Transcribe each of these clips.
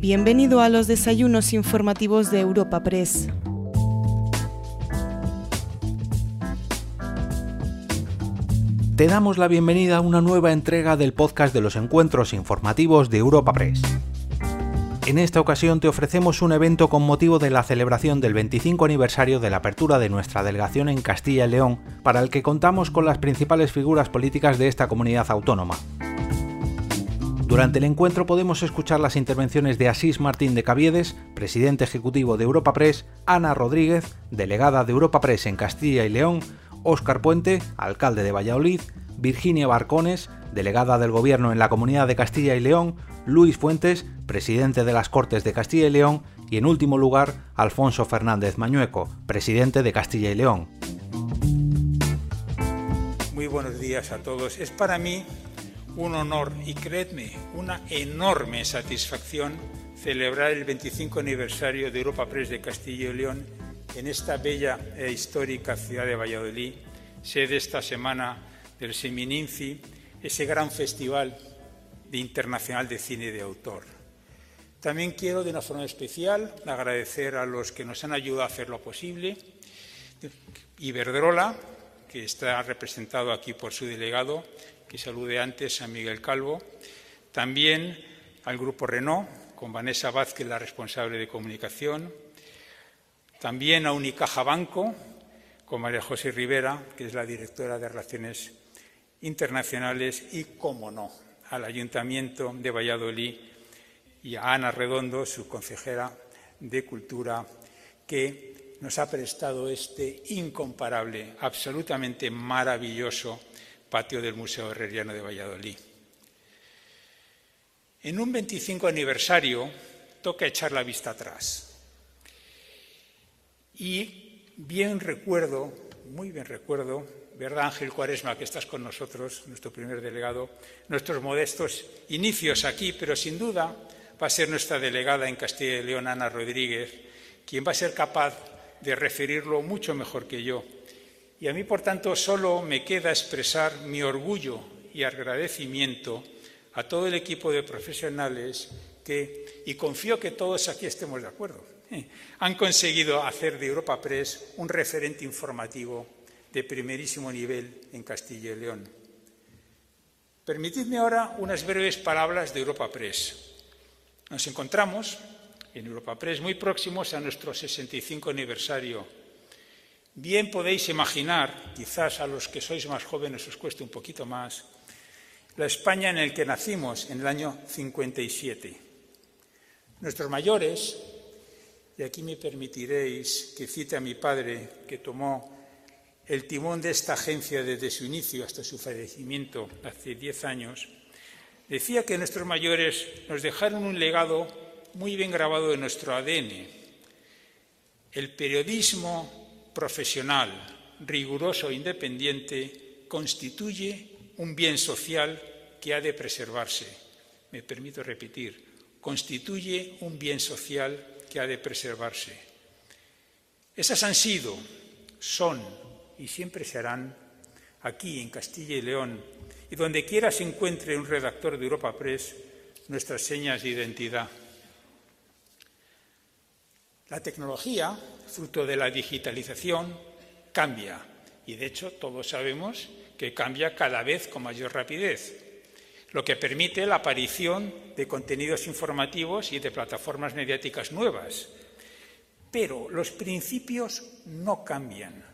Bienvenido a los desayunos informativos de Europa Press. Te damos la bienvenida a una nueva entrega del podcast de los encuentros informativos de Europa Press. En esta ocasión te ofrecemos un evento con motivo de la celebración del 25 aniversario de la apertura de nuestra delegación en Castilla y León, para el que contamos con las principales figuras políticas de esta comunidad autónoma. Durante el encuentro podemos escuchar las intervenciones de Asís Martín de Caviedes, presidente ejecutivo de Europa Press, Ana Rodríguez, delegada de Europa Press en Castilla y León, Óscar Puente, alcalde de Valladolid, Virginia Barcones, delegada del Gobierno en la Comunidad de Castilla y León, Luis Fuentes, presidente de las Cortes de Castilla y León, y en último lugar, Alfonso Fernández Mañueco, presidente de Castilla y León. Muy buenos días a todos. Es para mí un honor y creedme, una enorme satisfacción celebrar el 25 aniversario de Europa Press de Castilla y León en esta bella e histórica ciudad de Valladolid, sede esta semana del Semininci, ese gran festival internacional de cine de autor. También quiero, de una forma especial, agradecer a los que nos han ayudado a hacer lo posible. Iberdrola, que está representado aquí por su delegado, que salude antes a Miguel Calvo. También al Grupo Renault, con Vanessa Vázquez, la responsable de comunicación también a Unicaja Banco, con María José Rivera, que es la directora de Relaciones Internacionales, y, como no, al Ayuntamiento de Valladolid y a Ana Redondo, su consejera de Cultura, que nos ha prestado este incomparable, absolutamente maravilloso patio del Museo Herreriano de Valladolid. En un 25 aniversario toca echar la vista atrás y bien recuerdo, muy bien recuerdo, ¿verdad Ángel Cuaresma, que estás con nosotros, nuestro primer delegado, nuestros modestos inicios aquí, pero sin duda va a ser nuestra delegada en Castilla y León, Ana Rodríguez, quien va a ser capaz de referirlo mucho mejor que yo. Y a mí, por tanto, solo me queda expresar mi orgullo y agradecimiento a todo el equipo de profesionales que, y confío que todos aquí estemos de acuerdo, han conseguido hacer de Europa Press un referente informativo de primerísimo nivel en Castilla y León. Permitidme ahora unas breves palabras de Europa Press. Nos encontramos en Europa Press muy próximos a nuestro 65 aniversario. Bien podéis imaginar, quizás a los que sois más jóvenes os cueste un poquito más, la España en la que nacimos en el año 57. Nuestros mayores y aquí me permitiréis que cite a mi padre, que tomó el timón de esta agencia desde su inicio hasta su fallecimiento hace diez años, decía que nuestros mayores nos dejaron un legado muy bien grabado en nuestro ADN. El periodismo profesional, riguroso e independiente, constituye un bien social que ha de preservarse. Me permito repetir, constituye un bien social que ha de preservarse. Esas han sido, son y siempre serán aquí en Castilla y León y donde quiera se encuentre un redactor de Europa Press nuestras señas de identidad. La tecnología, fruto de la digitalización, cambia y de hecho todos sabemos que cambia cada vez con mayor rapidez lo que permite la aparición de contenidos informativos y de plataformas mediáticas nuevas. Pero los principios no cambian.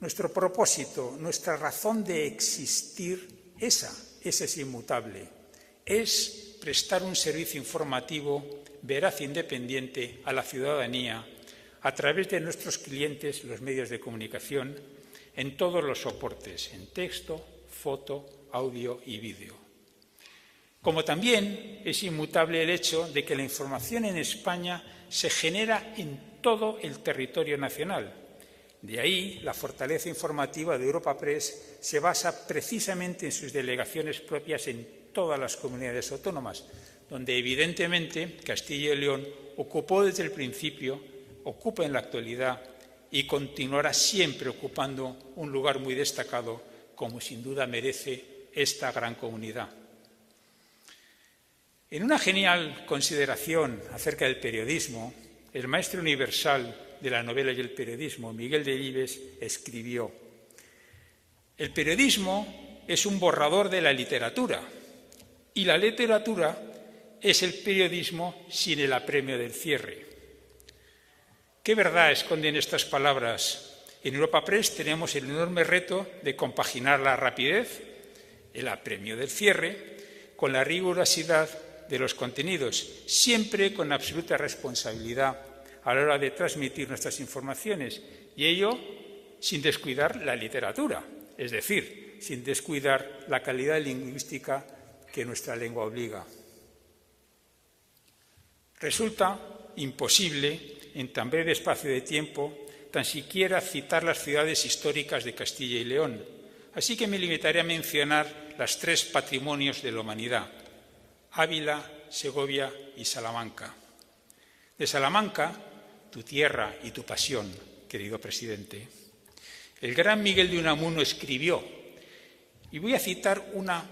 Nuestro propósito, nuestra razón de existir, esa, esa es inmutable. Es prestar un servicio informativo veraz e independiente a la ciudadanía a través de nuestros clientes, los medios de comunicación, en todos los soportes, en texto, foto, audio y vídeo. Como también es inmutable el hecho de que la información en España se genera en todo el territorio nacional. De ahí la fortaleza informativa de Europa Press se basa precisamente en sus delegaciones propias en todas las comunidades autónomas, donde evidentemente Castilla y León ocupó desde el principio, ocupa en la actualidad y continuará siempre ocupando un lugar muy destacado, como sin duda merece esta gran comunidad. En una genial consideración acerca del periodismo, el maestro universal de la novela y el periodismo, Miguel Delibes, escribió, El periodismo es un borrador de la literatura y la literatura es el periodismo sin el apremio del cierre. ¿Qué verdad esconden estas palabras? En Europa Press tenemos el enorme reto de compaginar la rapidez, el apremio del cierre, con la rigurosidad de los contenidos, siempre con absoluta responsabilidad a la hora de transmitir nuestras informaciones y ello sin descuidar la literatura, es decir, sin descuidar la calidad lingüística que nuestra lengua obliga. Resulta imposible, en tan breve espacio de tiempo, tan siquiera citar las ciudades históricas de Castilla y León, así que me limitaré a mencionar las tres patrimonios de la humanidad, Ávila, Segovia y Salamanca. De Salamanca, tu tierra y tu pasión, querido presidente. El gran Miguel de Unamuno escribió, y voy a citar una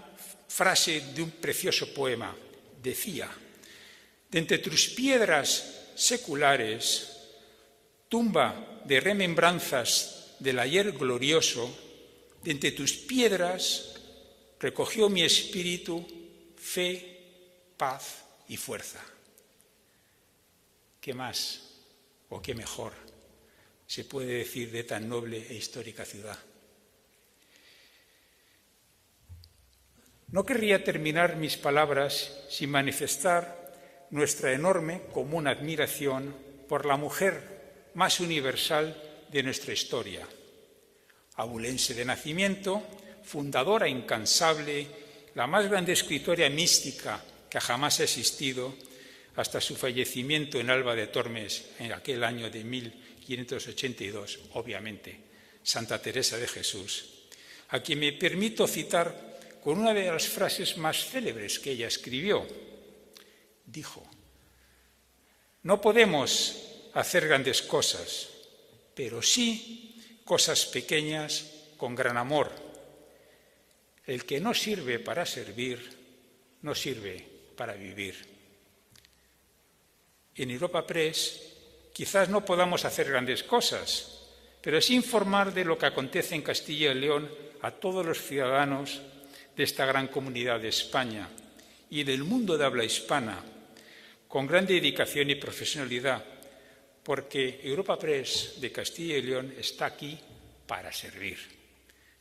frase de un precioso poema, decía, de entre tus piedras seculares, tumba de remembranzas del ayer glorioso, de entre tus piedras recogió mi espíritu fe, paz y fuerza. ¿Qué más o qué mejor se puede decir de tan noble e histórica ciudad? No querría terminar mis palabras sin manifestar nuestra enorme común admiración por la mujer más universal de nuestra historia, abulense de nacimiento, fundadora incansable, la más grande escritora mística que jamás ha existido hasta su fallecimiento en Alba de Tormes en aquel año de 1582, obviamente, Santa Teresa de Jesús, a quien me permito citar con una de las frases más célebres que ella escribió. Dijo, no podemos hacer grandes cosas, pero sí cosas pequeñas con gran amor. El que no sirve para servir, no sirve para vivir. En Europa Press quizás no podamos hacer grandes cosas, pero sí informar de lo que acontece en Castilla y León a todos los ciudadanos de esta gran comunidad de España y del mundo de habla hispana, con gran dedicación y profesionalidad, porque Europa Press de Castilla y León está aquí para servir,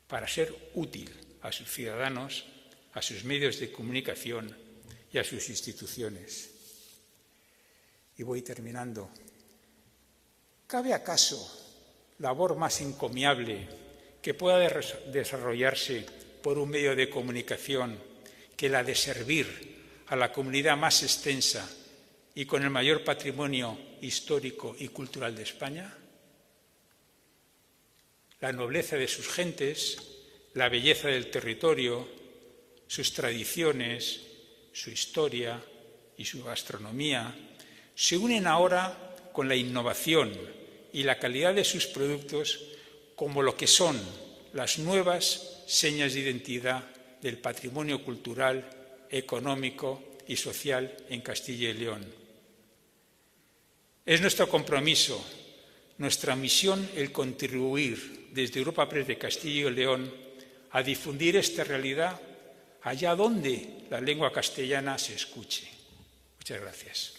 para ser útil a sus ciudadanos, a sus medios de comunicación y a sus instituciones. Y voy terminando. ¿Cabe acaso labor más encomiable que pueda desarrollarse por un medio de comunicación que la de servir a la comunidad más extensa y con el mayor patrimonio histórico y cultural de España? La nobleza de sus gentes, la belleza del territorio, sus tradiciones, su historia y su gastronomía se unen ahora con la innovación y la calidad de sus productos como lo que son las nuevas señas de identidad del patrimonio cultural, económico y social en Castilla y León. Es nuestro compromiso, nuestra misión el contribuir desde Europa Press de Castilla y León a difundir esta realidad allá donde la lengua castellana se escuche. Muchas gracias.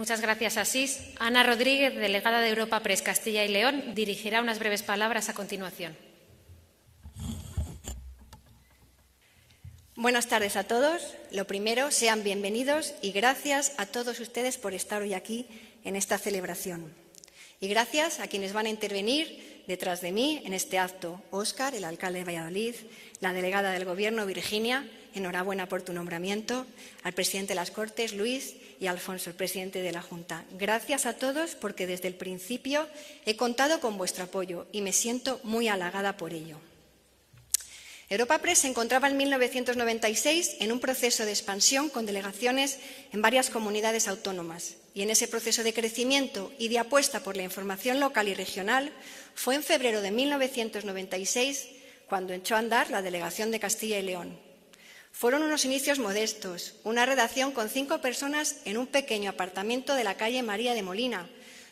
Muchas gracias, Asís. Ana Rodríguez, delegada de Europa Press Castilla y León, dirigirá unas breves palabras a continuación. Buenas tardes a todos. Lo primero, sean bienvenidos y gracias a todos ustedes por estar hoy aquí en esta celebración. Y gracias a quienes van a intervenir detrás de mí en este acto. Óscar, el alcalde de Valladolid, la delegada del Gobierno, Virginia, enhorabuena por tu nombramiento, al presidente de las Cortes, Luis, y Alfonso, el presidente de la Junta. Gracias a todos porque desde el principio he contado con vuestro apoyo y me siento muy halagada por ello. Europa Press se encontraba en 1996 en un proceso de expansión con delegaciones en varias comunidades autónomas. Y en ese proceso de crecimiento y de apuesta por la información local y regional fue en febrero de 1996 cuando echó a andar la delegación de Castilla y León. Fueron unos inicios modestos, una redacción con cinco personas en un pequeño apartamento de la calle María de Molina,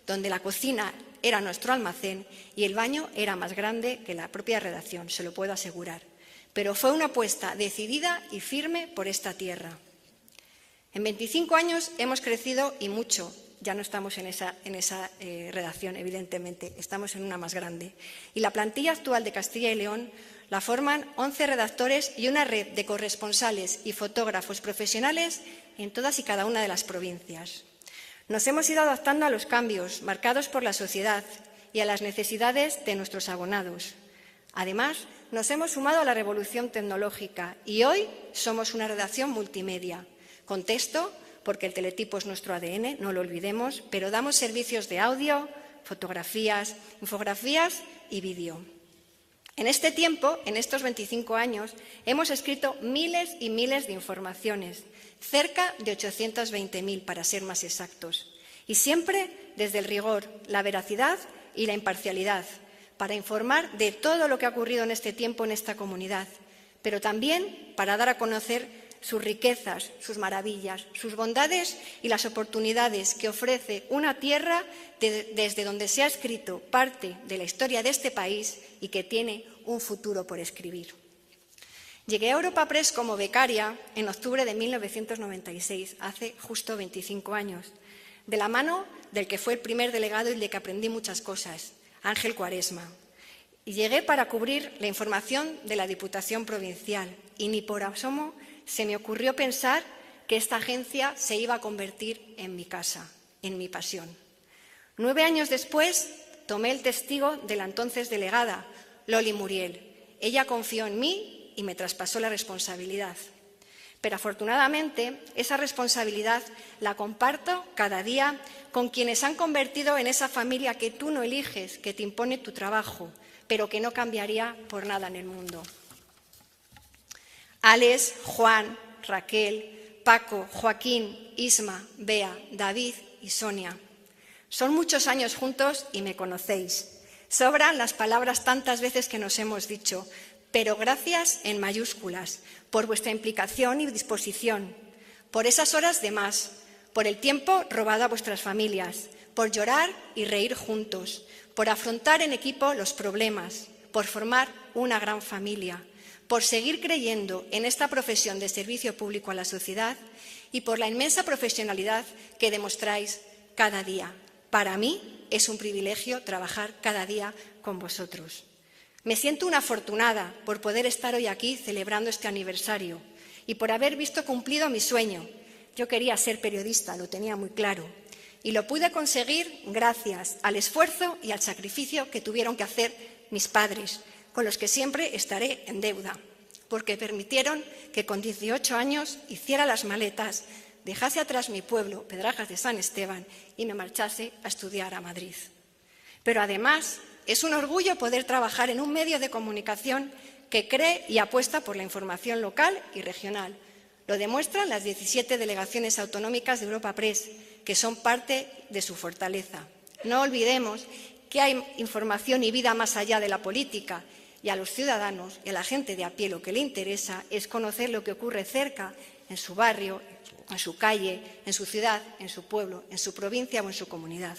donde la cocina era nuestro almacén y el baño era más grande que la propia redacción, se lo puedo asegurar pero fue una apuesta decidida y firme por esta tierra. En 25 años hemos crecido y mucho. Ya no estamos en esa, eh, redacción, evidentemente, estamos en una más grande. Y la plantilla actual de Castilla y León la forman 11 redactores y una red de corresponsales y fotógrafos profesionales en todas y cada una de las provincias. Nos hemos ido adaptando a los cambios marcados por la sociedad y a las necesidades de nuestros abonados. Además, nos hemos sumado a la revolución tecnológica y hoy somos una redacción multimedia. Con texto, porque el teletipo es nuestro ADN, no lo olvidemos, pero damos servicios de audio, fotografías, infografías y vídeo. En este tiempo, en estos 25 años, hemos escrito miles y miles de informaciones, cerca de 820.000 para ser más exactos, y siempre desde el rigor, la veracidad y la imparcialidad, para informar de todo lo que ha ocurrido en este tiempo en esta comunidad, pero también para dar a conocer sus riquezas, sus maravillas, sus bondades y las oportunidades que ofrece una tierra desde donde se ha escrito parte de la historia de este país y que tiene un futuro por escribir. Llegué a Europa Press como becaria en octubre de 1996, hace justo 25 años, de la mano del que fue el primer delegado y de que aprendí muchas cosas, Ángel Cuaresma. Y llegué para cubrir la información de la Diputación Provincial y ni por asomo se me ocurrió pensar que esta agencia se iba a convertir en mi casa, en mi pasión. Nueve años después tomé el testigo de la entonces delegada, Loli Muriel. Ella confió en mí y me traspasó la responsabilidad. Pero afortunadamente esa responsabilidad la comparto cada día con quienes han convertido en esa familia que tú no eliges, que te impone tu trabajo, pero que no cambiaría por nada en el mundo. Alex, Juan, Raquel, Paco, Joaquín, Isma, Bea, David y Sonia. Son muchos años juntos y me conocéis. Sobran las palabras tantas veces que nos hemos dicho, pero gracias en mayúsculas por vuestra implicación y disposición, por esas horas de más, por el tiempo robado a vuestras familias, por llorar y reír juntos, por afrontar en equipo los problemas, por formar una gran familia, por seguir creyendo en esta profesión de servicio público a la sociedad y por la inmensa profesionalidad que demostráis cada día. Para mí es un privilegio trabajar cada día con vosotros. Me siento una afortunada por poder estar hoy aquí celebrando este aniversario y por haber visto cumplido mi sueño. Yo quería ser periodista, lo tenía muy claro, y lo pude conseguir gracias al esfuerzo y al sacrificio que tuvieron que hacer mis padres, con los que siempre estaré en deuda, porque permitieron que con 18 años hiciera las maletas, dejase atrás mi pueblo, Pedrajas de San Esteban, y me marchase a estudiar a Madrid. Pero además es un orgullo poder trabajar en un medio de comunicación que cree y apuesta por la información local y regional. Lo demuestran las 17 delegaciones autonómicas de Europa Press, que son parte de su fortaleza. No olvidemos que hay información y vida más allá de la política y a los ciudadanos y a la gente de a pie lo que le interesa es conocer lo que ocurre cerca, en su barrio, en su calle, en su ciudad, en su pueblo, en su provincia o en su comunidad.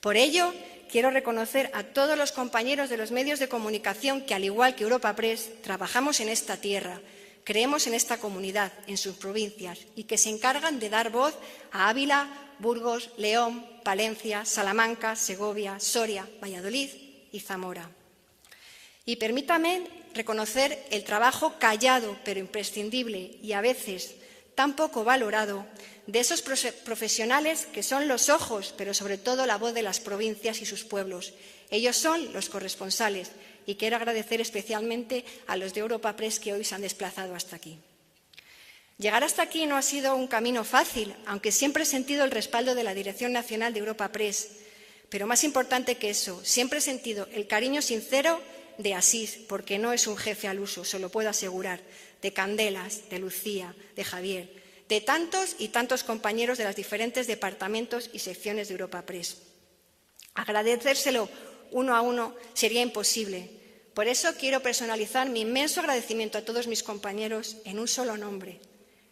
Por ello, quiero reconocer a todos los compañeros de los medios de comunicación que, al igual que Europa Press, trabajamos en esta tierra, creemos en esta comunidad, en sus provincias, y que se encargan de dar voz a Ávila, Burgos, León, Palencia, Salamanca, Segovia, Soria, Valladolid y Zamora. Y permítame reconocer el trabajo callado pero imprescindible y a veces tan poco valorado de esos profesionales que son los ojos, pero sobre todo la voz de las provincias y sus pueblos. Ellos son los corresponsales y quiero agradecer especialmente a los de Europa Press que hoy se han desplazado hasta aquí. Llegar hasta aquí no ha sido un camino fácil, aunque siempre he sentido el respaldo de la Dirección Nacional de Europa Press. Pero más importante que eso, siempre he sentido el cariño sincero de Asís, porque no es un jefe al uso, se lo puedo asegurar, de Candelas, de Lucía, de Javier, de tantos y tantos compañeros de los diferentes departamentos y secciones de Europa Press. Agradecérselo uno a uno sería imposible. Por eso quiero personalizar mi inmenso agradecimiento a todos mis compañeros en un solo nombre,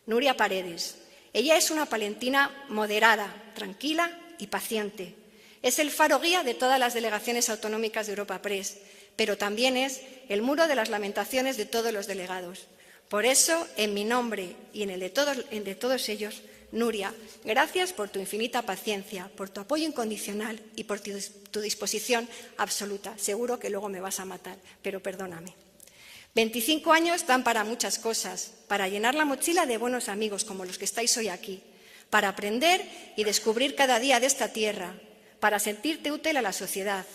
Nuria Paredes. Ella es una palentina moderada, tranquila y paciente. Es el faro guía de todas las delegaciones autonómicas de Europa Press, pero también es el muro de las lamentaciones de todos los delegados. Por eso, en mi nombre y en el de todos, ellos, Nuria, gracias por tu infinita paciencia, por tu apoyo incondicional y por tu, tu disposición absoluta. Seguro que luego me vas a matar, pero perdóname. 25 años dan para muchas cosas, para llenar la mochila de buenos amigos como los que estáis hoy aquí, para aprender y descubrir cada día de esta tierra, para sentirte útil a la sociedad,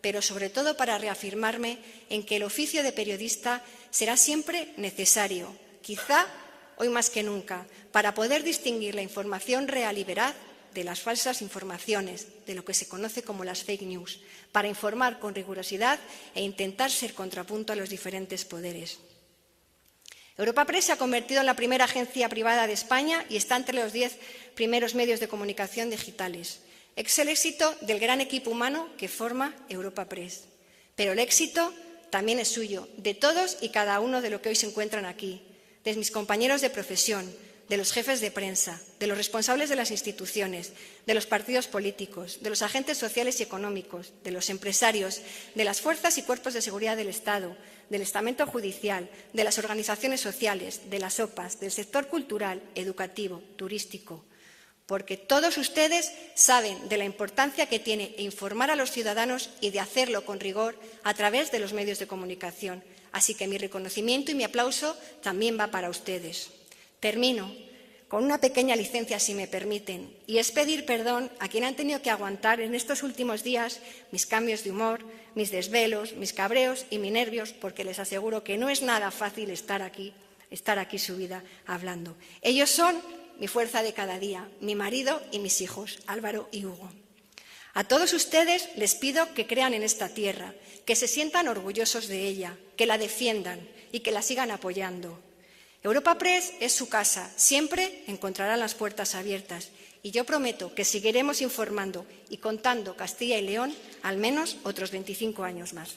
pero sobre todo para reafirmarme en que el oficio de periodista será siempre necesario, quizá hoy más que nunca, para poder distinguir la información real y veraz de las falsas informaciones, de lo que se conoce como las fake news, para informar con rigurosidad e intentar ser contrapunto a los diferentes poderes. Europa Press se ha convertido en la primera agencia privada de España y está entre los diez primeros medios de comunicación digitales. Es el éxito del gran equipo humano que forma Europa Press. Pero el éxito también es suyo, de todos y cada uno de los que hoy se encuentran aquí, de mis compañeros de profesión, de los jefes de prensa, de los responsables de las instituciones, de los partidos políticos, de los agentes sociales y económicos, de los empresarios, de las fuerzas y cuerpos de seguridad del Estado, del estamento judicial, de las organizaciones sociales, de las OPAs, del sector cultural, educativo, turístico, porque todos ustedes saben de la importancia que tiene informar a los ciudadanos y de hacerlo con rigor a través de los medios de comunicación. Así que mi reconocimiento y mi aplauso también va para ustedes. Termino con una pequeña licencia, si me permiten, y es pedir perdón a quien han tenido que aguantar en estos últimos días mis cambios de humor, mis desvelos, mis cabreos y mis nervios, porque les aseguro que no es nada fácil estar aquí, estar aquí subida hablando. Ellos son mi fuerza de cada día, mi marido y mis hijos, Álvaro y Hugo. A todos ustedes les pido que crean en esta tierra, que se sientan orgullosos de ella, que la defiendan y que la sigan apoyando. Europa Press es su casa, siempre encontrarán las puertas abiertas y yo prometo que seguiremos informando y contando Castilla y León al menos otros 25 años más.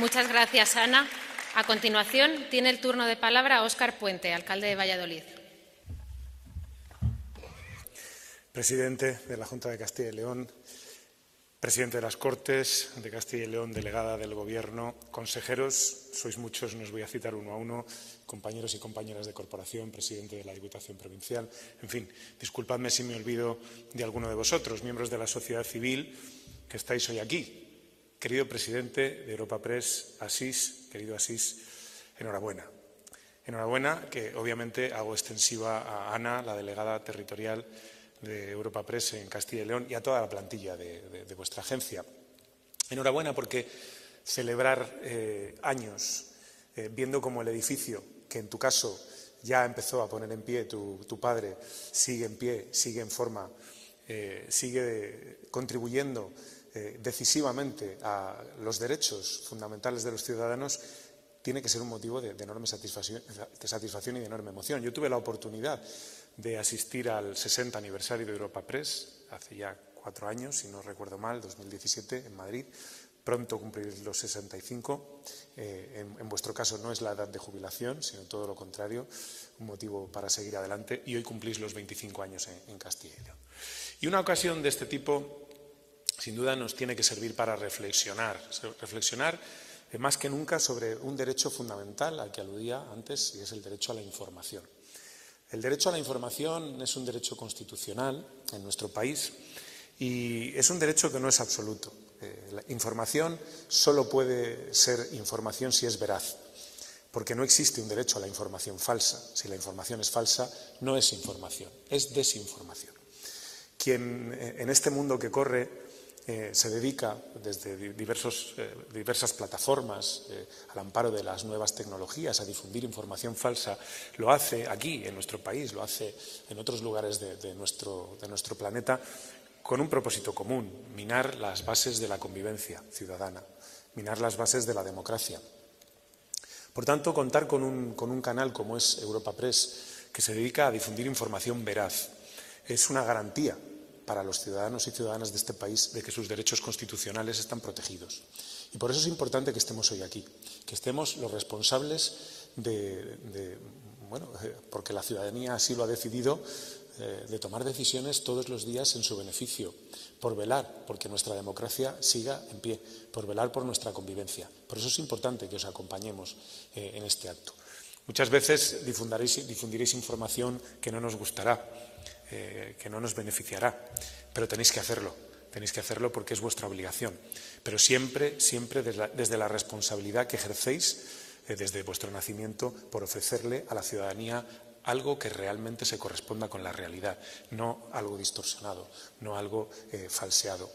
Muchas gracias, Ana. A continuación, tiene el turno de palabra Óscar Puente, alcalde de Valladolid. Presidente de la Junta de Castilla y León, presidente de las Cortes de Castilla y León, delegada del Gobierno, consejeros, sois muchos, no os voy a citar uno a uno, compañeros y compañeras de corporación, presidente de la Diputación Provincial, en fin, disculpadme si me olvido de alguno de vosotros, miembros de la sociedad civil que estáis hoy aquí, Querido presidente de Europa Press, Asís, querido Asís, enhorabuena. Enhorabuena, que obviamente hago extensiva a Ana, la delegada territorial de Europa Press en Castilla y León, y a toda la plantilla de, vuestra agencia. Enhorabuena porque celebrar eh, años eh, viendo como el edificio, que en tu caso ya empezó a poner en pie tu, padre, sigue en pie, sigue en forma, eh, sigue contribuyendo eh, decisivamente a los derechos fundamentales de los ciudadanos tiene que ser un motivo de, enorme satisfacción, y de enorme emoción. Yo tuve la oportunidad de asistir al 60 aniversario de Europa Press hace ya cuatro años, si no recuerdo mal, 2017, en Madrid. Pronto cumpliré los 65. Eh, en, vuestro caso no es la edad de jubilación, sino todo lo contrario, un motivo para seguir adelante. Y hoy cumplís los 25 años en, en Castilla y León. Y una ocasión de este tipo sin duda nos tiene que servir para reflexionar, reflexionar eh, más que nunca sobre un derecho fundamental al que aludía antes y es el derecho a la información. El derecho a la información es un derecho constitucional en nuestro país y es un derecho que no es absoluto. Eh, la información solo puede ser información si es veraz, porque no existe un derecho a la información falsa. Si la información es falsa, no es información, es desinformación. Quien eh, en este mundo que corre eh, se dedica desde eh, diversas plataformas eh, al amparo de las nuevas tecnologías a difundir información falsa, lo hace aquí, en nuestro país, lo hace en otros lugares de, nuestro, de nuestro planeta con un propósito común, minar las bases de la convivencia ciudadana, minar las bases de la democracia. Por tanto, contar con un, con un canal como es Europa Press, que se dedica a difundir información veraz, es una garantía para los ciudadanos y ciudadanas de este país de que sus derechos constitucionales están protegidos. Y por eso es importante que estemos hoy aquí, que estemos los responsables de, bueno, porque la ciudadanía así lo ha decidido, eh, de tomar decisiones todos los días en su beneficio, por velar porque nuestra democracia siga en pie, por velar por nuestra convivencia. Por eso es importante que os acompañemos eh, en este acto. Muchas veces difundiréis información que no nos gustará, eh, que no nos beneficiará, pero tenéis que hacerlo, tenéis que hacerlo porque es vuestra obligación, pero siempre, siempre desde la, responsabilidad que ejercéis eh, desde vuestro nacimiento por ofrecerle a la ciudadanía algo que realmente se corresponda con la realidad, no algo distorsionado, no algo eh, falseado.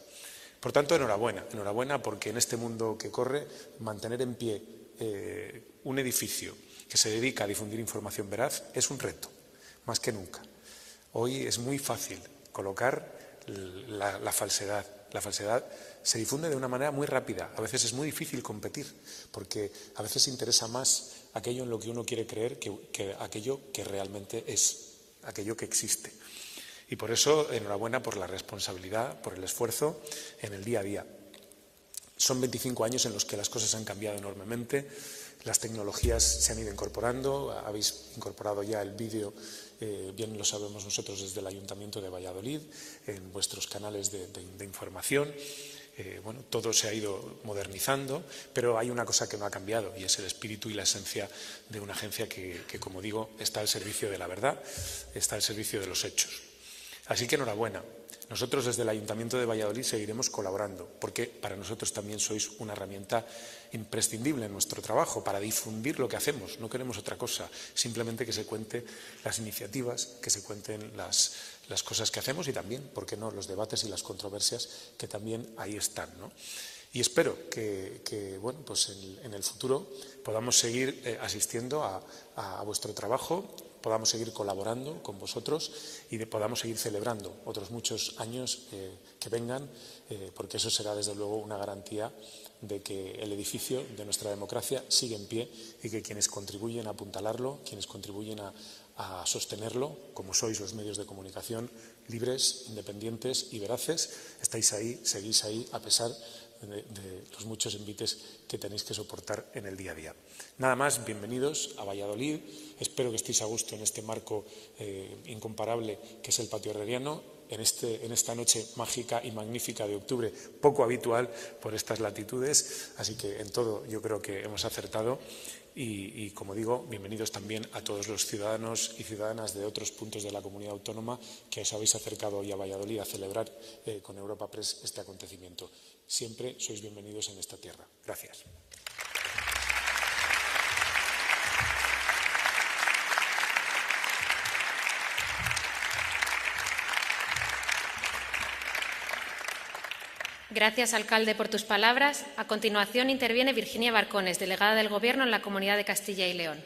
Por tanto, enhorabuena, enhorabuena porque en este mundo que corre, mantener en pie un edificio que se dedica a difundir información veraz es un reto, más que nunca. Hoy es muy fácil colocar la, falsedad. La falsedad se difunde de una manera muy rápida. A veces es muy difícil competir, porque a veces interesa más aquello en lo que uno quiere creer que, aquello que realmente es, aquello que existe. Y por eso, enhorabuena por la responsabilidad, por el esfuerzo en el día a día. Son 25 años en los que las cosas han cambiado enormemente, las tecnologías se han ido incorporando, habéis incorporado ya el vídeo eh, bien lo sabemos nosotros desde el Ayuntamiento de Valladolid, en vuestros canales de, información. Eh, bueno, todo se ha ido modernizando, pero hay una cosa que no ha cambiado y es el espíritu y la esencia de una agencia que, como digo, está al servicio de la verdad, está al servicio de los hechos. Así que enhorabuena. Nosotros desde el Ayuntamiento de Valladolid seguiremos colaborando, porque para nosotros también sois una herramienta imprescindible en nuestro trabajo para difundir lo que hacemos. No queremos otra cosa, simplemente que se cuente las iniciativas, que se cuenten las, cosas que hacemos y también, ¿por qué no?, los debates y las controversias que también ahí están. Y espero que, bueno, pues en, el futuro podamos seguir eh, asistiendo a vuestro trabajo podamos seguir colaborando con vosotros y podamos seguir celebrando otros muchos años eh, que vengan, eh, porque eso será desde luego una garantía de que el edificio de nuestra democracia sigue en pie y que quienes contribuyen a apuntalarlo, quienes contribuyen a, sostenerlo, como sois los medios de comunicación libres, independientes y veraces, estáis ahí, seguís ahí a pesar de, los muchos invites que tenéis que soportar en el día a día. Nada más, bienvenidos a Valladolid. Espero que estéis a gusto en este marco eh, incomparable que es el patio herreriano, en, este, en esta noche mágica y magnífica de octubre, poco habitual por estas latitudes. Así que en todo yo creo que hemos acertado. Y, como digo, bienvenidos también a todos los ciudadanos y ciudadanas de otros puntos de la comunidad autónoma que os habéis acercado hoy a Valladolid a celebrar eh, con Europa Press este acontecimiento. Siempre sois bienvenidos en esta tierra. Gracias. Gracias, alcalde, por tus palabras. A continuación interviene Virginia Barcones, delegada del Gobierno en la Comunidad de Castilla y León.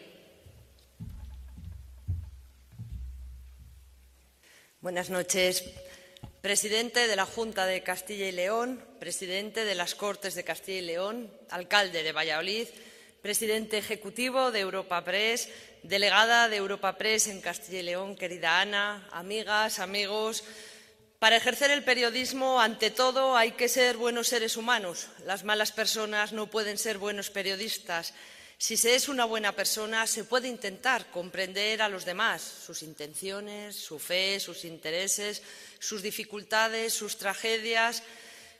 Buenas noches. Presidente de la Junta de Castilla y León, presidente de las Cortes de Castilla y León, alcalde de Valladolid, presidente ejecutivo de Europa Press, delegada de Europa Press en Castilla y León, querida Ana, amigas, amigos, para ejercer el periodismo, ante todo, hay que ser buenos seres humanos. Las malas personas no pueden ser buenos periodistas. Si se es una buena persona, se puede intentar comprender a los demás, sus intenciones, su fe, sus intereses, sus dificultades, sus tragedias.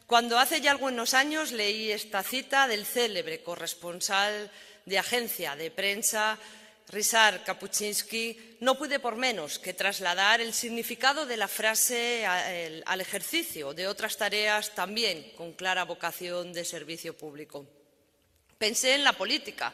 Cuando hace ya algunos años leí esta cita del célebre corresponsal de agencia de prensa Rizar Kapuczynski, no pude por menos que trasladar el significado de la frase al ejercicio de otras tareas también con clara vocación de servicio público. Pensé en la política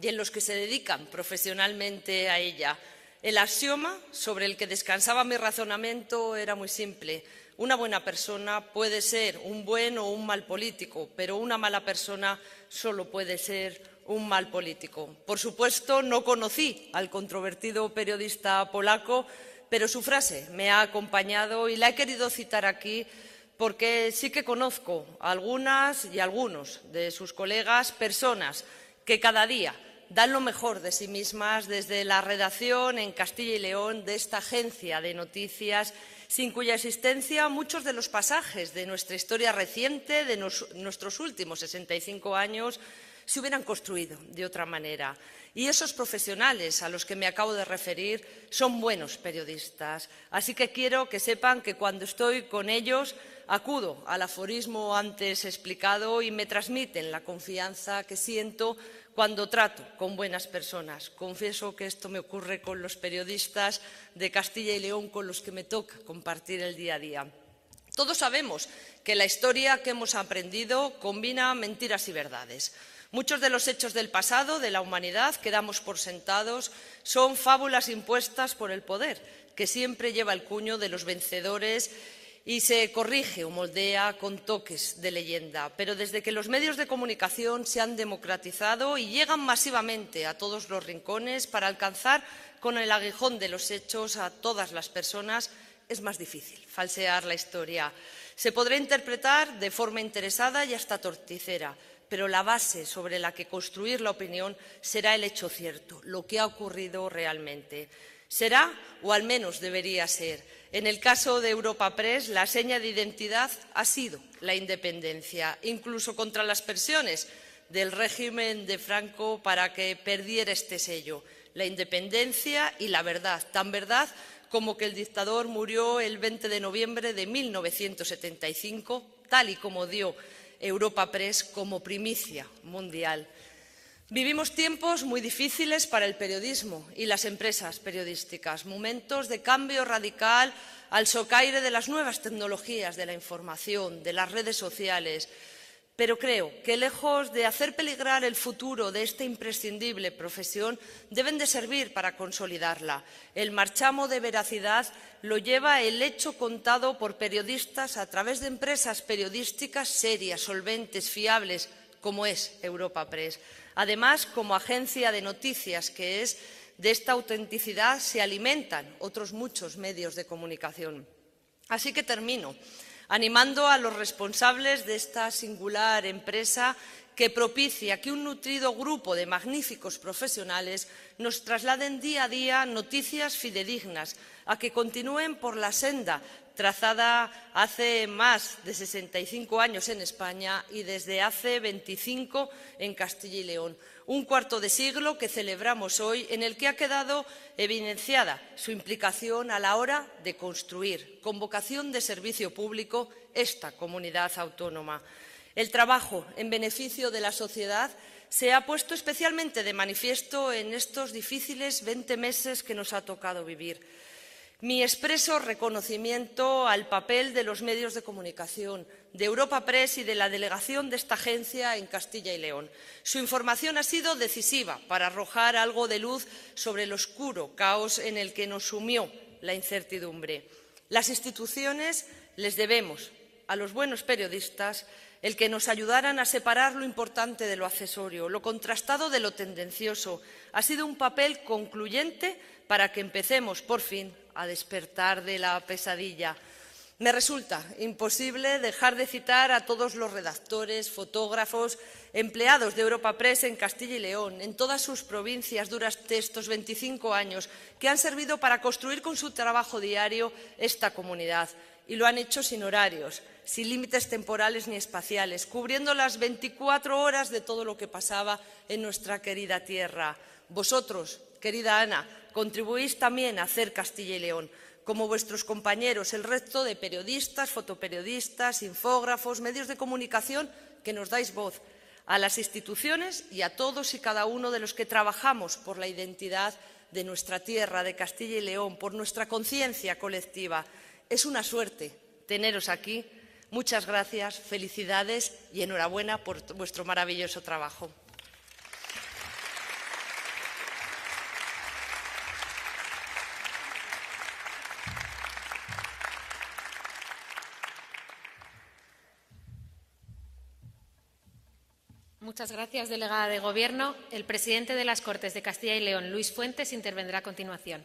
y en los que se dedican profesionalmente a ella. El axioma sobre el que descansaba mi razonamiento era muy simple. Una buena persona puede ser un buen o un mal político, pero una mala persona solo puede ser un mal político. Por supuesto, no conocí al controvertido periodista polaco, pero su frase me ha acompañado y la he querido citar aquí porque sí que conozco a algunas y algunos de sus colegas, personas que cada día dan lo mejor de sí mismas desde la redacción en Castilla y León de esta agencia de noticias, sin cuya existencia muchos de los pasajes de nuestra historia reciente, de nuestros últimos 65 años, se hubieran construido de otra manera. Y esos profesionales a los que me acabo de referir son buenos periodistas. Así que quiero que sepan que cuando estoy con ellos acudo al aforismo antes explicado y me transmiten la confianza que siento cuando trato con buenas personas. Confieso que esto me ocurre con los periodistas de Castilla y León con los que me toca compartir el día a día. Todos sabemos que la historia que hemos aprendido combina mentiras y verdades. Muchos de los hechos del pasado de la humanidad que damos por sentados son fábulas impuestas por el poder, que siempre lleva el cuño de los vencedores y se corrige o moldea con toques de leyenda. Pero desde que los medios de comunicación se han democratizado y llegan masivamente a todos los rincones para alcanzar con el aguijón de los hechos a todas las personas, es más difícil falsear la historia. Se podrá interpretar de forma interesada y hasta torticera, pero la base sobre la que construir la opinión será el hecho cierto, lo que ha ocurrido realmente. Será, o al menos debería ser, en el caso de Europa Press, la seña de identidad ha sido la independencia, incluso contra las presiones del régimen de Franco para que perdiera este sello, la independencia y la verdad, tan verdad como que el dictador murió el 20 de noviembre de 1975, tal y como dio Europa Press como primicia mundial. Vivimos tiempos muy difíciles para el periodismo y las empresas periodísticas, momentos de cambio radical al socaire de las nuevas tecnologías de la información, de las redes sociales. Pero creo que lejos de hacer peligrar el futuro de esta imprescindible profesión, deben de servir para consolidarla. El marchamo de veracidad lo lleva el hecho contado por periodistas a través de empresas periodísticas serias, solventes, fiables, como es Europa Press. Además, como agencia de noticias que es, de esta autenticidad se alimentan otros muchos medios de comunicación. Así que termino animando a los responsables de esta singular empresa que propicia que un nutrido grupo de magníficos profesionales nos trasladen día a día noticias fidedignas, a que continúen por la senda trazada hace más de 65 años en España y desde hace 25 en Castilla y León. Un cuarto de siglo que celebramos hoy en el que ha quedado evidenciada su implicación a la hora de construir, con vocación de servicio público, esta comunidad autónoma. El trabajo en beneficio de la sociedad se ha puesto especialmente de manifiesto en estos difíciles 20 meses que nos ha tocado vivir. Mi expreso reconocimiento al papel de los medios de comunicación, de Europa Press y de la delegación de esta agencia en Castilla y León. Su información ha sido decisiva para arrojar algo de luz sobre el oscuro caos en el que nos sumió la incertidumbre. Las instituciones les debemos a los buenos periodistas el que nos ayudaran a separar lo importante de lo accesorio, lo contrastado de lo tendencioso. Ha sido un papel concluyente para que empecemos, por fin, a despertar de la pesadilla. Me resulta imposible dejar de citar a todos los redactores, fotógrafos, empleados de Europa Press en Castilla y León, en todas sus provincias durante estos 25 años, que han servido para construir con su trabajo diario esta comunidad. Y lo han hecho sin horarios, sin límites temporales ni espaciales, cubriendo las 24 horas de todo lo que pasaba en nuestra querida tierra. Vosotros, querida Ana, contribuís también a hacer Castilla y León, como vuestros compañeros, el resto de periodistas, fotoperiodistas, infógrafos, medios de comunicación que nos dais voz, a las instituciones y a todos y cada uno de los que trabajamos por la identidad de nuestra tierra, de Castilla y León, por nuestra conciencia colectiva. Es una suerte teneros aquí. Muchas gracias, felicidades y enhorabuena por vuestro maravilloso trabajo. Muchas gracias, delegada de Gobierno. El presidente de las Cortes de Castilla y León, Luis Fuentes, intervendrá a continuación.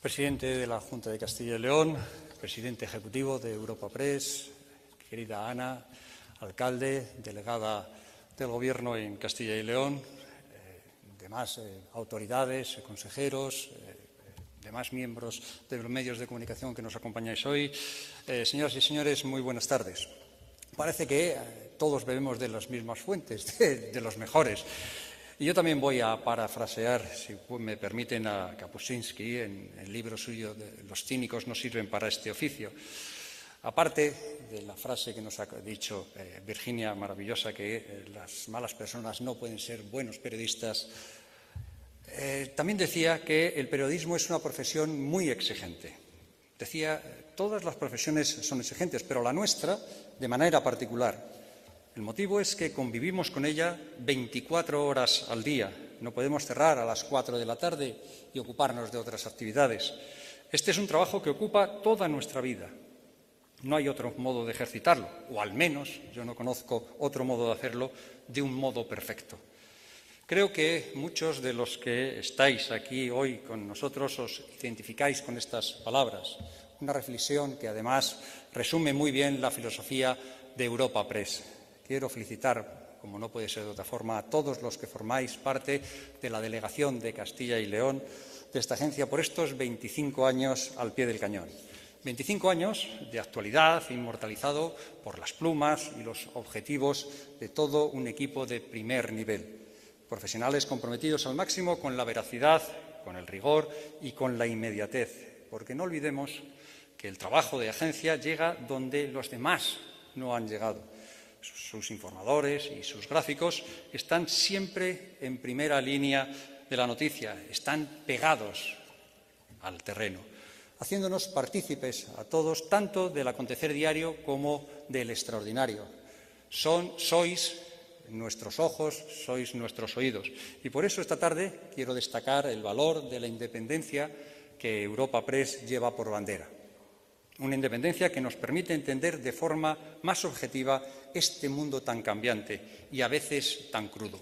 Presidente de la Junta de Castilla y León, presidente ejecutivo de Europa Press, querida Ana, alcalde, delegada del Gobierno en Castilla y León, eh, demás eh, autoridades, consejeros, eh, demás miembros de los medios de comunicación que nos acompañáis hoy. señoras y señores, muy buenas tardes. Parece que todos bebemos de las mismas fuentes, de los mejores. Y yo también voy a parafrasear, si me permiten, a Kapuscinski en el libro suyo de Los cínicos no sirven para este oficio. Aparte de la frase que nos ha dicho eh, Virginia, maravillosa, que eh, las malas personas no pueden ser buenos periodistas, eh, también decía que el periodismo es una profesión muy exigente. Decía, todas las profesiones son exigentes, pero la nuestra de manera particular. El motivo es que convivimos con ella 24 horas al día. No podemos cerrar a las 4 de la tarde y ocuparnos de otras actividades. Este es un trabajo que ocupa toda nuestra vida. No hay otro modo de ejercitarlo, o al menos yo no conozco otro modo de hacerlo de un modo perfecto. Creo que muchos de los que estáis aquí hoy con nosotros os identificáis con estas palabras, una reflexión que además resume muy bien la filosofía de Europa Press. Quiero felicitar, como no puede ser de otra forma, a todos los que formáis parte de la delegación de Castilla y León de esta agencia por estos 25 años al pie del cañón. 25 años de actualidad inmortalizado por las plumas y los objetivos de todo un equipo de primer nivel. Profesionales comprometidos al máximo con la veracidad, con el rigor y con la inmediatez, porque no olvidemos que el trabajo de agencia llega donde los demás no han llegado sus informadores y sus gráficos están siempre en primera línea de la noticia, están pegados al terreno, haciéndonos partícipes a todos tanto del acontecer diario como del extraordinario. Son, sois nuestros ojos, sois nuestros oídos. Y por eso esta tarde quiero destacar el valor de la independencia que Europa Press lleva por bandera. Una independencia que nos permite entender de forma más objetiva este mundo tan cambiante y a veces tan crudo,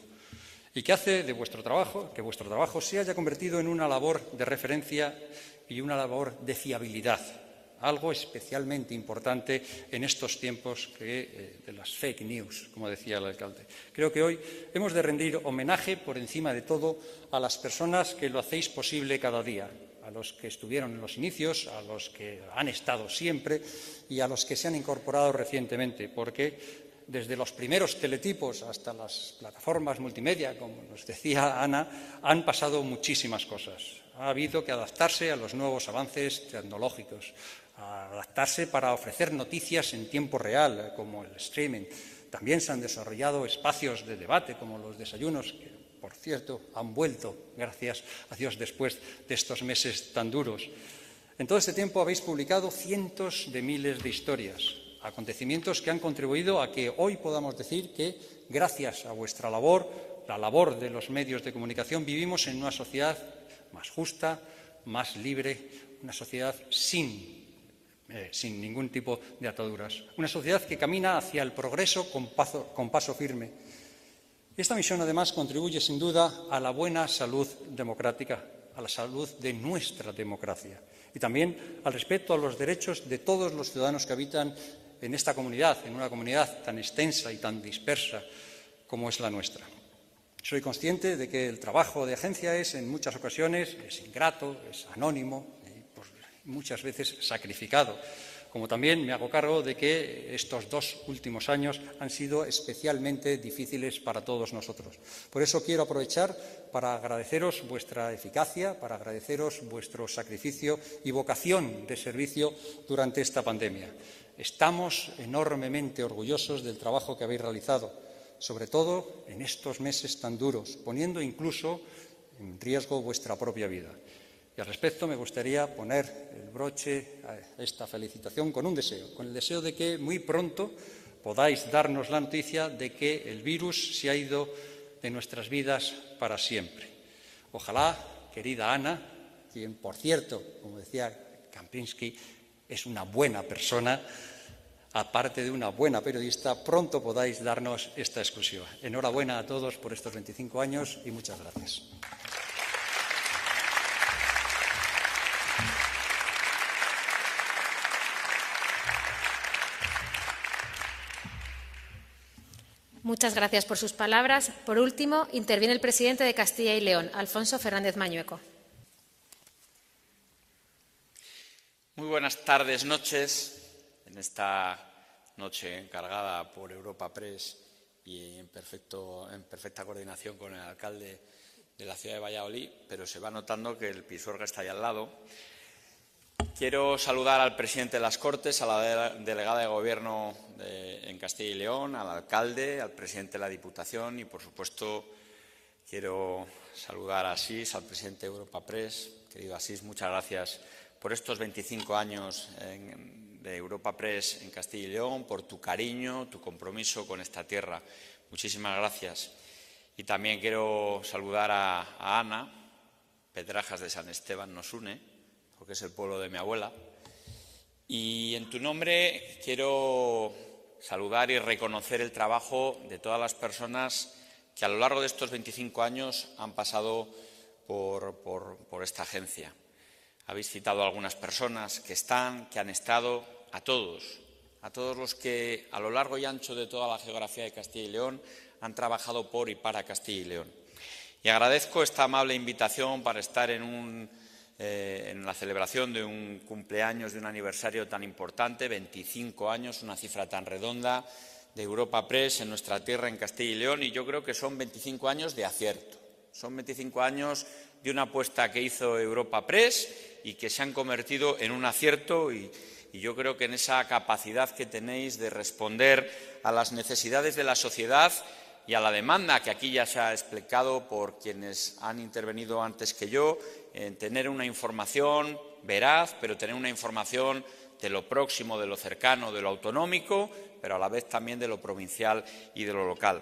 y que hace de vuestro trabajo que vuestro trabajo se haya convertido en una labor de referencia y una labor de fiabilidad, algo especialmente importante en estos tiempos eh, de las fake news, como decía el alcalde. Creo que hoy hemos de rendir homenaje, por encima de todo, a las personas que lo hacéis posible cada día, a los que estuvieron en los inicios, a los que han estado siempre y a los que se han incorporado recientemente, porque desde los primeros teletipos hasta las plataformas multimedia, como nos decía Ana, han pasado muchísimas cosas. Ha habido que adaptarse a los nuevos avances tecnológicos, adaptarse para ofrecer noticias en tiempo real, como el streaming. También se han desarrollado espacios de debate, como los desayunos, por cierto, han vuelto, gracias a Dios, después de estos meses tan duros. En todo este tiempo habéis publicado cientos de miles de historias, acontecimientos que han contribuido a que hoy podamos decir que, gracias a vuestra labor, la labor de los medios de comunicación, vivimos en una sociedad más justa, más libre, una sociedad sin, eh, sin ningún tipo de ataduras, una sociedad que camina hacia el progreso con con paso firme esta misión, además, contribuye sin duda a la buena salud democrática, a la salud de nuestra democracia y también al respeto a los derechos de todos los ciudadanos que habitan en esta comunidad, en una comunidad tan extensa y tan dispersa como es la nuestra. Soy consciente de que el trabajo de agencia es, en muchas ocasiones, es ingrato, es anónimo muchas veces sacrificado como también me hago cargo de que estos dos últimos años han sido especialmente difíciles para todos nosotros. Por eso quiero aprovechar para agradeceros vuestra eficacia, para agradeceros vuestro sacrificio y vocación de servicio durante esta pandemia. Estamos enormemente orgullosos del trabajo que habéis realizado, sobre todo en estos meses tan duros, poniendo incluso en riesgo vuestra propia vida. Y al respecto me gustaría poner el broche a esta felicitación con un deseo, con el deseo de que muy pronto podáis darnos la noticia de que el virus se ha ido de nuestras vidas para siempre. Ojalá, querida Ana, quien, por cierto, como decía Kampinsky, es una buena persona, aparte de una buena periodista, pronto podáis darnos esta exclusiva. Enhorabuena a todos por estos 25 años y muchas gracias. Muchas gracias por sus palabras. Por último, interviene el presidente de Castilla y León, Alfonso Fernández Mañueco. Muy buenas tardes, noches, en esta noche encargada por Europa Press y en, perfecto, en perfecta coordinación con el alcalde de la ciudad de Valladolid, pero se va notando que el Pisuerga está ahí al lado. Quiero saludar al presidente de las Cortes, a la delegada de Gobierno en Castilla y León, al alcalde, al presidente de la Diputación y, por supuesto, quiero saludar a Asís, al presidente de Europa Press. Querido Asís, muchas gracias por estos 25 años de Europa Press en Castilla y León, por tu cariño, tu compromiso con esta tierra. Muchísimas gracias. Y también quiero saludar a Ana, Pedrajas de San Esteban nos une porque es el pueblo de mi abuela. Y en tu nombre quiero saludar y reconocer el trabajo de todas las personas que a lo largo de estos 25 años han pasado por, por, esta agencia. Habéis citado a algunas personas que están, que han estado, a todos, a todos los que a lo largo y ancho de toda la geografía de Castilla y León han trabajado por y para Castilla y León. Y agradezco esta amable invitación para estar en un eh, en la celebración de un cumpleaños, de un aniversario tan importante, 25 años, una cifra tan redonda de Europa Press en nuestra tierra, en Castilla y León, y yo creo que son 25 años de acierto. Son 25 años de una apuesta que hizo Europa Press y que se han convertido en un acierto y, y yo creo que en esa capacidad que tenéis de responder a las necesidades de la sociedad y a la demanda que aquí ya se ha explicado por quienes han intervenido antes que yo, en tener una información veraz, pero tener una información de lo próximo, de lo cercano, de lo autonómico, pero a la vez también de lo provincial y de lo local.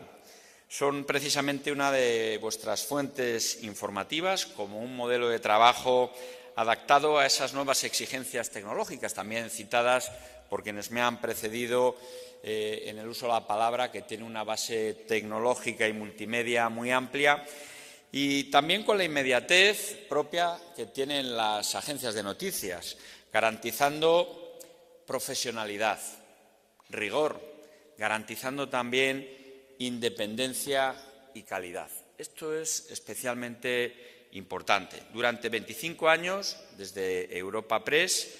Son precisamente una de vuestras fuentes informativas como un modelo de trabajo adaptado a esas nuevas exigencias tecnológicas, también citadas por quienes me han precedido eh, en el uso de la palabra, que tiene una base tecnológica y multimedia muy amplia, y también con la inmediatez propia que tienen las agencias de noticias, garantizando profesionalidad, rigor, garantizando también independencia y calidad. Esto es especialmente importante. Durante 25 años, desde Europa Press,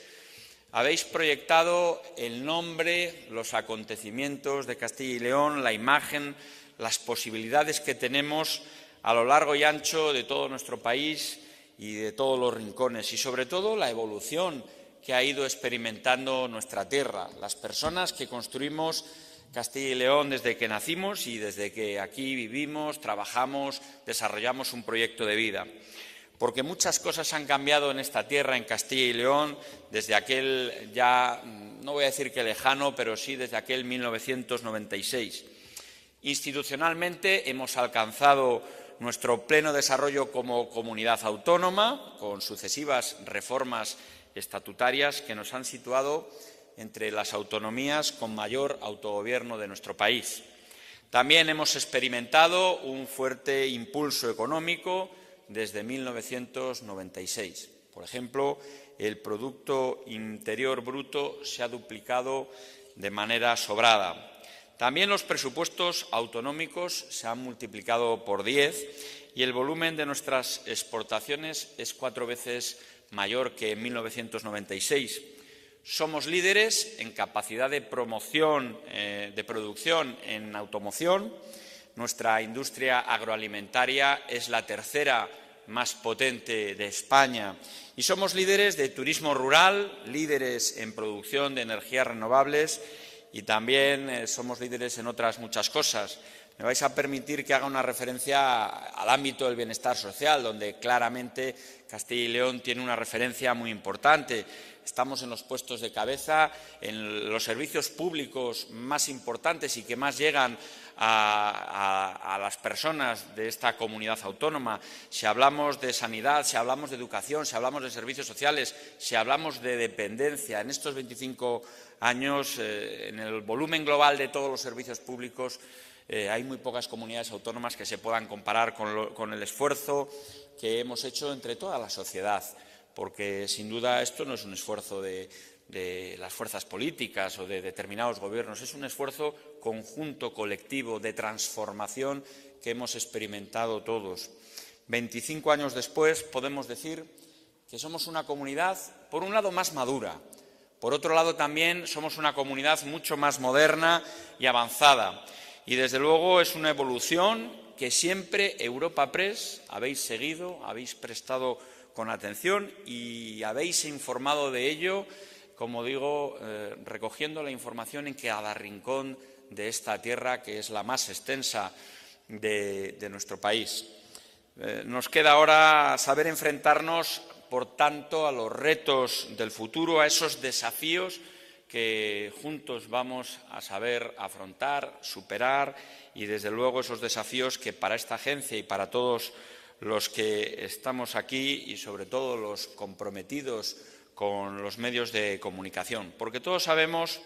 habéis proyectado el nombre, los acontecimientos de Castilla y León, la imagen, las posibilidades que tenemos a lo largo y ancho de todo nuestro país y de todos los rincones y sobre todo la evolución que ha ido experimentando nuestra tierra, las personas que construimos Castilla y León desde que nacimos y desde que aquí vivimos, trabajamos, desarrollamos un proyecto de vida porque muchas cosas han cambiado en esta tierra, en Castilla y León, desde aquel ya, no voy a decir que lejano, pero sí desde aquel 1996. Institucionalmente hemos alcanzado nuestro pleno desarrollo como comunidad autónoma, con sucesivas reformas estatutarias que nos han situado entre las autonomías con mayor autogobierno de nuestro país. También hemos experimentado un fuerte impulso económico desde 1996. Por ejemplo, el Producto Interior Bruto se ha duplicado de manera sobrada. También los presupuestos autonómicos se han multiplicado por diez y el volumen de nuestras exportaciones es cuatro veces mayor que en 1996. Somos líderes en capacidad de promoción, eh, de producción en automoción. Nuestra industria agroalimentaria es la tercera más potente de España. Y somos líderes de turismo rural, líderes en producción de energías renovables y también eh, somos líderes en otras muchas cosas. me vais a permitir que haga una referencia al ámbito del bienestar social, donde claramente Castilla y León tiene una referencia muy importante. Estamos en los puestos de cabeza, en los servicios públicos más importantes y que más llegan a, las personas de esta comunidad autónoma. Si hablamos de sanidad, si hablamos de educación, si hablamos de servicios sociales, si hablamos de dependencia, en estos 25 años, eh, en el volumen global de todos los servicios públicos, eh, hay muy pocas comunidades autónomas que se puedan comparar con, el esfuerzo que hemos hecho entre toda la sociedad, porque sin duda esto no es un esfuerzo de, las fuerzas políticas o de determinados gobiernos, es un esfuerzo conjunto, colectivo, de transformación que hemos experimentado todos. Veinticinco años después podemos decir que somos una comunidad, por un lado, más madura, por otro lado, también somos una comunidad mucho más moderna y avanzada. Y desde luego es una evolución que siempre Europa Press habéis seguido, habéis prestado con atención y habéis informado de ello, como digo, eh, recogiendo la información en cada rincón de esta tierra que es la más extensa de, nuestro país. Eh, nos queda ahora saber enfrentarnos, por tanto, a los retos del futuro, a esos desafíos que juntos vamos a saber afrontar, superar y, desde luego, esos desafíos que para esta agencia y para todos los que estamos aquí y, sobre todo, los comprometidos con los medios de comunicación. Porque todos sabemos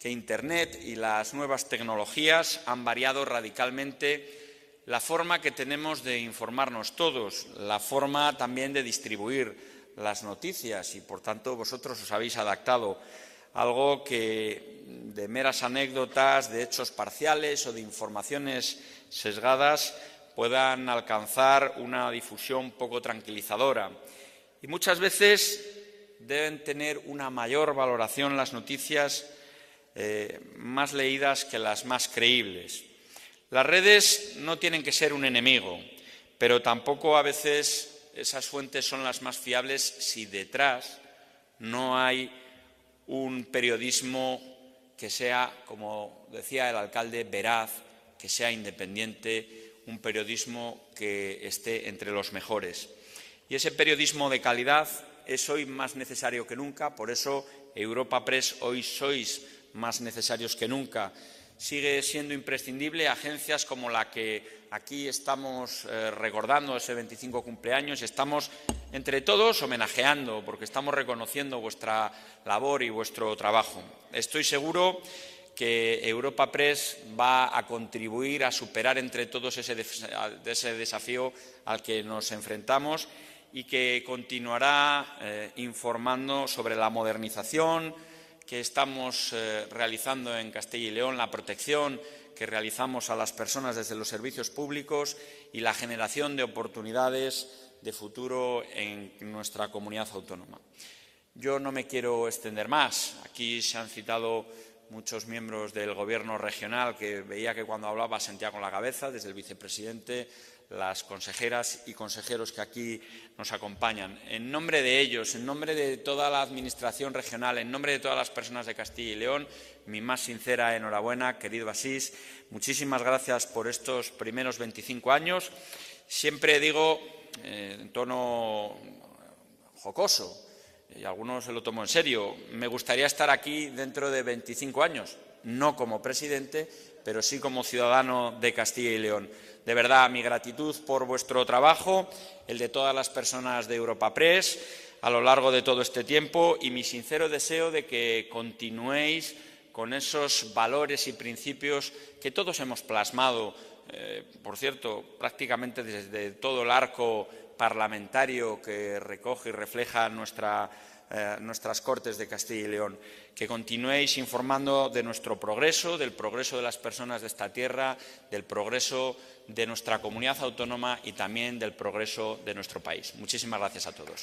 que Internet y las nuevas tecnologías han variado radicalmente la forma que tenemos de informarnos todos, la forma también de distribuir las noticias y, por tanto, vosotros os habéis adaptado algo que de meras anécdotas, de hechos parciales o de informaciones sesgadas puedan alcanzar una difusión poco tranquilizadora. Y muchas veces deben tener una mayor valoración las noticias eh, más leídas que las más creíbles. Las redes no tienen que ser un enemigo, pero tampoco a veces esas fuentes son las más fiables si detrás no hay un periodismo que sea, como decía el alcalde, veraz, que sea independiente, un periodismo que esté entre los mejores. Y ese periodismo de calidad es hoy más necesario que nunca, por eso Europa Press hoy sois más necesarios que nunca. Sigue siendo imprescindible agencias como la que aquí estamos eh, recordando ese 25 cumpleaños, estamos entre todos homenajeando, porque estamos reconociendo vuestra labor y vuestro trabajo. Estoy seguro que Europa Press va a contribuir a superar entre todos ese, desafío al que nos enfrentamos y que continuará eh, informando sobre la modernización que estamos eh, realizando en Castilla y León, la protección que realizamos a las personas desde los servicios públicos y la generación de oportunidades de futuro en nuestra comunidad autónoma. Yo no me quiero extender más. Aquí se han citado muchos miembros del Gobierno regional que veía que cuando hablaba sentía con la cabeza, desde el vicepresidente, las consejeras y consejeros que aquí nos acompañan. En nombre de ellos, en nombre de toda la Administración regional, en nombre de todas las personas de Castilla y León, mi más sincera enhorabuena, querido Asís. Muchísimas gracias por estos primeros 25 años. Siempre digo eh, en tono jocoso, y algunos se lo tomo en serio, me gustaría estar aquí dentro de 25 años, no como presidente, pero sí como ciudadano de Castilla y León. De verdad, mi gratitud por vuestro trabajo, el de todas las personas de Europa Press a lo largo de todo este tiempo y mi sincero deseo de que continuéis con esos valores y principios que todos hemos plasmado eh, por cierto, prácticamente desde todo el arco parlamentario que recoge y refleja eh, nuestras Cortes de Castilla y León. Que continuéis informando de nuestro progreso, del progreso de las personas de esta tierra, del progreso de nuestra comunidad autónoma y también del progreso de nuestro país. Muchísimas gracias a todos.